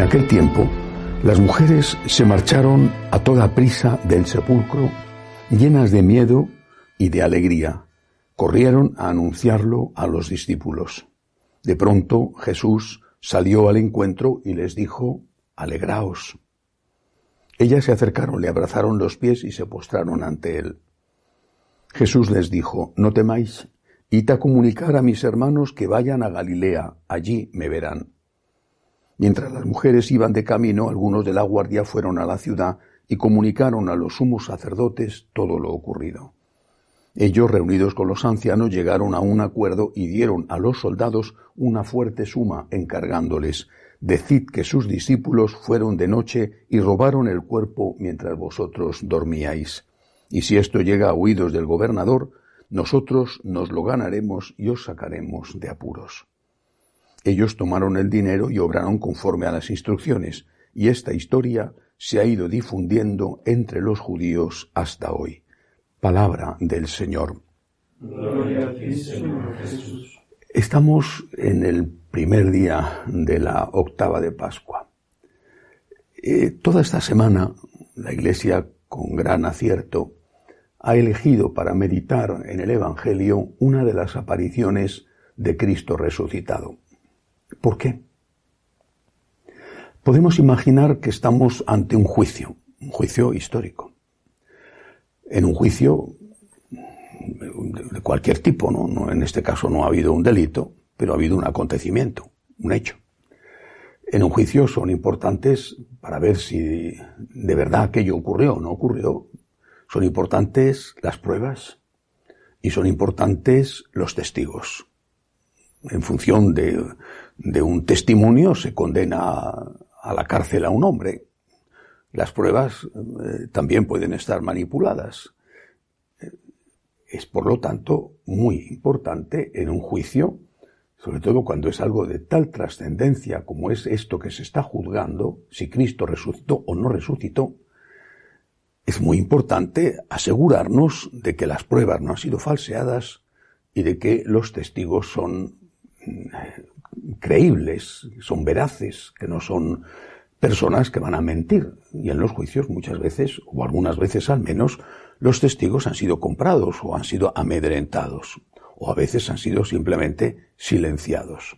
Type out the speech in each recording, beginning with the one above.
En aquel tiempo, las mujeres se marcharon a toda prisa del sepulcro, llenas de miedo y de alegría. Corrieron a anunciarlo a los discípulos. De pronto Jesús salió al encuentro y les dijo, Alegraos. Ellas se acercaron, le abrazaron los pies y se postraron ante él. Jesús les dijo, No temáis, id a comunicar a mis hermanos que vayan a Galilea, allí me verán. Mientras las mujeres iban de camino, algunos de la guardia fueron a la ciudad y comunicaron a los sumos sacerdotes todo lo ocurrido. Ellos, reunidos con los ancianos, llegaron a un acuerdo y dieron a los soldados una fuerte suma, encargándoles Decid que sus discípulos fueron de noche y robaron el cuerpo mientras vosotros dormíais. Y si esto llega a oídos del gobernador, nosotros nos lo ganaremos y os sacaremos de apuros. Ellos tomaron el dinero y obraron conforme a las instrucciones, y esta historia se ha ido difundiendo entre los judíos hasta hoy. Palabra del Señor. Gloria a ti, Señor Jesús. Estamos en el primer día de la octava de Pascua. Eh, toda esta semana la Iglesia, con gran acierto, ha elegido para meditar en el Evangelio una de las apariciones de Cristo resucitado. ¿Por qué? Podemos imaginar que estamos ante un juicio, un juicio histórico. En un juicio de cualquier tipo, ¿no? En este caso no ha habido un delito, pero ha habido un acontecimiento, un hecho. En un juicio son importantes para ver si de verdad aquello ocurrió o no ocurrió. Son importantes las pruebas y son importantes los testigos. En función de, de un testimonio se condena a la cárcel a un hombre. Las pruebas eh, también pueden estar manipuladas. Es, por lo tanto, muy importante en un juicio, sobre todo cuando es algo de tal trascendencia como es esto que se está juzgando, si Cristo resucitó o no resucitó, es muy importante asegurarnos de que las pruebas no han sido falseadas y de que los testigos son creíbles, son veraces, que no son personas que van a mentir. Y en los juicios muchas veces, o algunas veces al menos, los testigos han sido comprados o han sido amedrentados, o a veces han sido simplemente silenciados.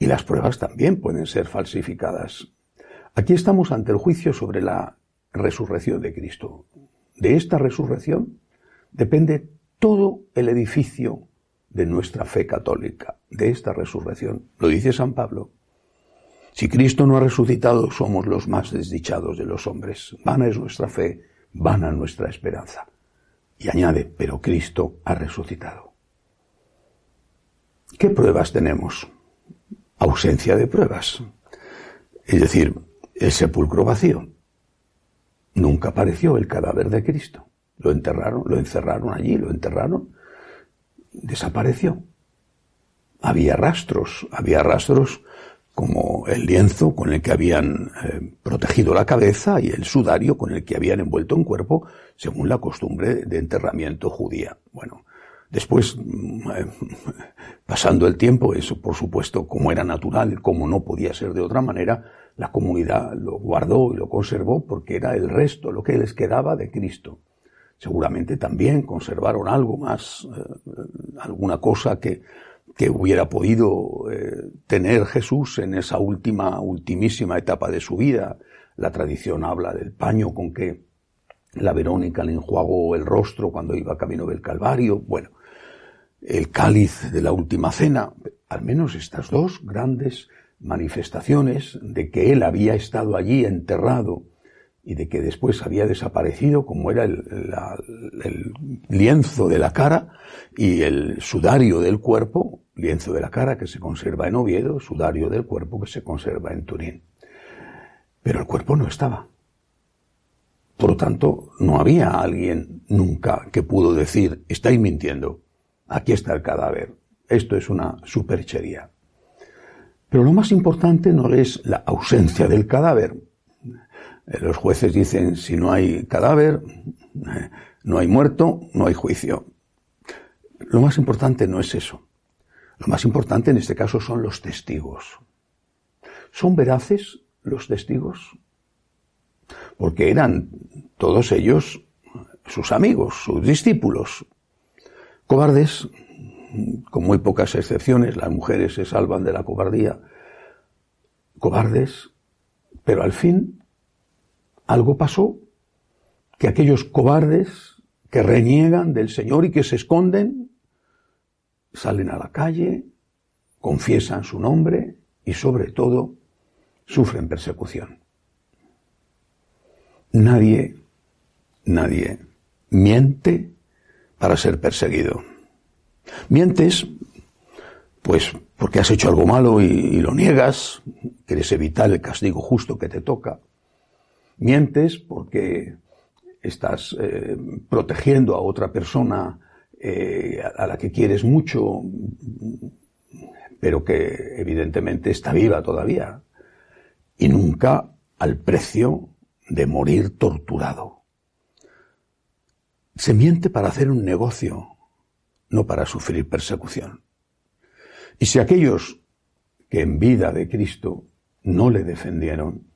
Y las pruebas también pueden ser falsificadas. Aquí estamos ante el juicio sobre la resurrección de Cristo. De esta resurrección depende todo el edificio de nuestra fe católica, de esta resurrección. Lo dice San Pablo. Si Cristo no ha resucitado, somos los más desdichados de los hombres. Vana es nuestra fe, vana nuestra esperanza. Y añade, pero Cristo ha resucitado. ¿Qué pruebas tenemos? Ausencia de pruebas. Es decir, el sepulcro vacío. Nunca apareció el cadáver de Cristo. Lo enterraron, lo encerraron allí, lo enterraron desapareció. Había rastros, había rastros como el lienzo con el que habían eh, protegido la cabeza y el sudario con el que habían envuelto un cuerpo, según la costumbre de enterramiento judía. Bueno, después, mm, eh, pasando el tiempo, eso por supuesto, como era natural, como no podía ser de otra manera, la comunidad lo guardó y lo conservó porque era el resto, lo que les quedaba de Cristo. Seguramente también conservaron algo más, eh, alguna cosa que, que hubiera podido eh, tener Jesús en esa última, ultimísima etapa de su vida. La tradición habla del paño con que la Verónica le enjuagó el rostro cuando iba camino del Calvario. Bueno, el cáliz de la última cena. Al menos estas dos grandes manifestaciones de que él había estado allí enterrado y de que después había desaparecido como era el, lienzo de la cara y el sudario del cuerpo, lienzo de la cara que se conserva en Oviedo, sudario del cuerpo que se conserva en Turín. Pero el cuerpo no estaba. Por lo tanto, no había alguien nunca que pudo decir, estáis mintiendo, aquí está el cadáver, esto es una superchería. Pero lo más importante no es la ausencia del cadáver, los jueces dicen, si no hay cadáver, eh, no hay muerto, no hay juicio. Lo más importante no es eso. Lo más importante en este caso son los testigos. ¿Son veraces los testigos? Porque eran todos ellos sus amigos, sus discípulos. Cobardes, con muy pocas excepciones, las mujeres se salvan de la cobardía. Cobardes, pero al fin algo pasó que aquellos cobardes que reniegan del Señor y que se esconden, salen a la calle, confiesan su nombre y sobre todo sufren persecución. Nadie, nadie miente para ser perseguido. Mientes, pues porque has hecho algo malo y, y lo niegas, quieres evitar el castigo justo que te toca mientes porque estás eh, protegiendo a otra persona eh, a la que quieres mucho, pero que evidentemente está viva todavía, y nunca al precio de morir torturado. Se miente para hacer un negocio, no para sufrir persecución. Y si aquellos que en vida de Cristo no le defendieron,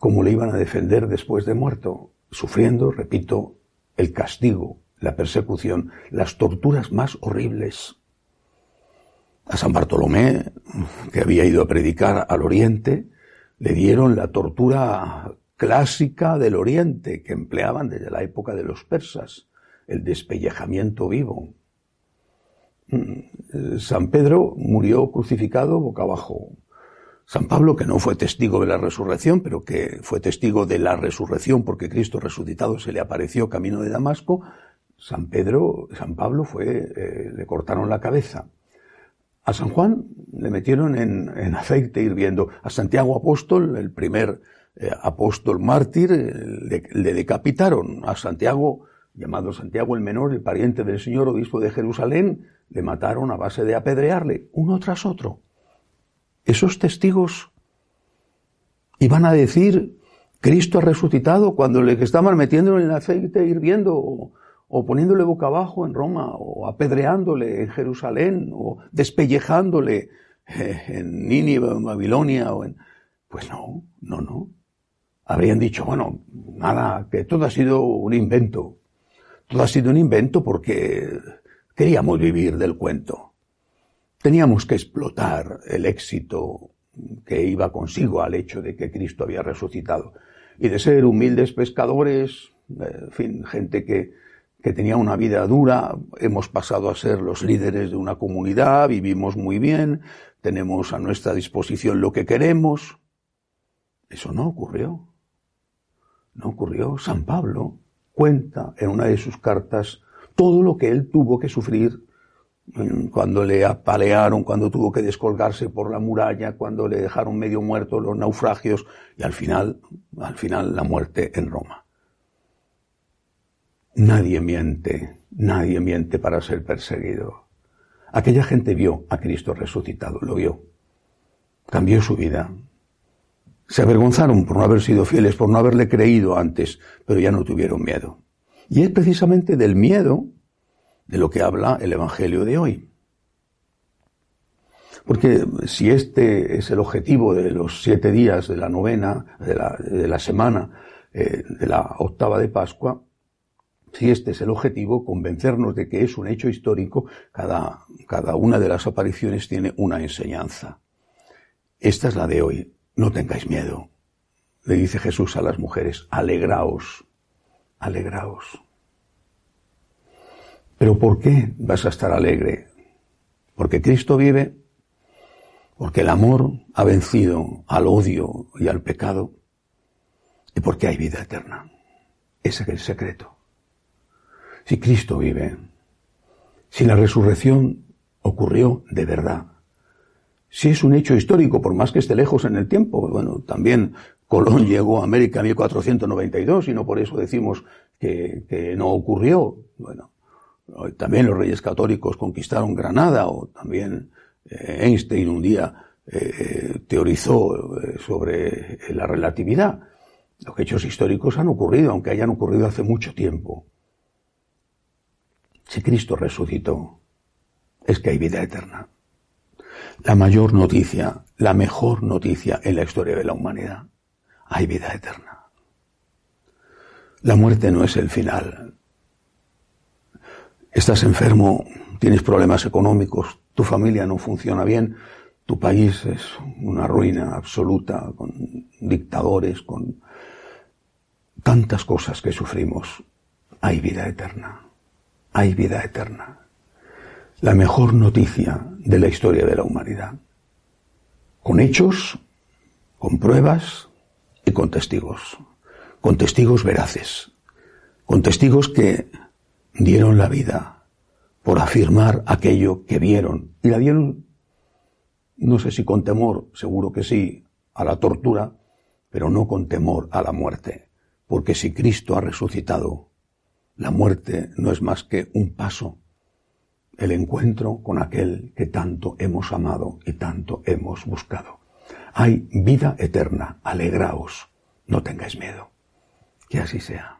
cómo le iban a defender después de muerto, sufriendo, repito, el castigo, la persecución, las torturas más horribles. A San Bartolomé, que había ido a predicar al Oriente, le dieron la tortura clásica del Oriente que empleaban desde la época de los persas, el despellejamiento vivo. Mm, San Pedro murió crucificado boca abajo, San Pablo, que no fue testigo de la resurrección, pero que fue testigo de la resurrección porque Cristo resucitado se le apareció camino de Damasco, San Pedro, San Pablo fue, eh, le cortaron la cabeza. A San Juan le metieron en, aceite hirviendo. A Santiago Apóstol, el primer eh, apóstol mártir, le, le, decapitaron. A Santiago, llamado Santiago el Menor, el pariente del Señor, obispo de Jerusalén, le mataron a base de apedrearle, uno tras otro esos testigos iban a decir, Cristo ha resucitado cuando le estaban metiendo en el aceite hirviendo o, poniéndole boca abajo en Roma o apedreándole en Jerusalén o despellejándole en Nínive o en Babilonia o en... Pues no, no, no. Habrían dicho, bueno, nada, que todo ha sido un invento. Todo ha sido un invento porque queríamos vivir del cuento. Teníamos que explotar el éxito que iba consigo al hecho de que Cristo había resucitado. Y de ser humildes pescadores, en fin, gente que, que tenía una vida dura, hemos pasado a ser los líderes de una comunidad, vivimos muy bien, tenemos a nuestra disposición lo que queremos. Eso no ocurrió. No ocurrió. San Pablo cuenta en una de sus cartas todo lo que él tuvo que sufrir cuando le apalearon, cuando tuvo que descolgarse por la muralla, cuando le dejaron medio muerto los naufragios y al final, al final la muerte en Roma. Nadie miente, nadie miente para ser perseguido. Aquella gente vio a Cristo resucitado, lo vio. Cambió su vida. Se avergonzaron por no haber sido fieles, por no haberle creído antes, pero ya no tuvieron miedo. Y es precisamente del miedo de lo que habla el Evangelio de hoy. Porque si este es el objetivo de los siete días de la novena, de la, semana, eh, de la octava de Pascua, si este es el objetivo, convencernos de que es un hecho histórico, cada, cada una de las apariciones tiene una enseñanza. Esta es la de hoy. No tengáis miedo. Le dice Jesús a las mujeres, alegraos, alegraos. Pero ¿por qué vas a estar alegre? Porque Cristo vive, porque el amor ha vencido al odio y al pecado. ¿Y por qué hay vida eterna? Ese es el secreto. Si Cristo vive, si la resurrección ocurrió de verdad, si es un hecho histórico, por más que esté lejos en el tiempo, bueno, también Colón llegó a América en 1492 y no por eso decimos que, no ocurrió. Bueno, también los reyes católicos conquistaron Granada o también eh, Einstein un día eh, teorizó eh, sobre la relatividad. Los hechos históricos han ocurrido, aunque hayan ocurrido hace mucho tiempo. Si Cristo resucitó, es que hay vida eterna. La mayor noticia, la mejor noticia en la historia de la humanidad. Hay vida eterna. La muerte no es el final. Estás enfermo, tienes problemas económicos, tu familia no funciona bien, tu país es una ruina absoluta, con dictadores, con tantas cosas que sufrimos. Hay vida eterna. Hay vida eterna. La mejor noticia de la historia de la humanidad. Con hechos, con pruebas y con testigos. Con testigos veraces. Con testigos que dieron la vida por afirmar aquello que vieron. Y la dieron no sé si con temor, seguro que sí, a la tortura, pero no con temor a la muerte, porque si Cristo ha resucitado, la muerte no es más que un paso, el encuentro con aquel que tanto hemos amado y tanto hemos buscado. Hay vida eterna, alegraos, no tengáis miedo. Que así sea.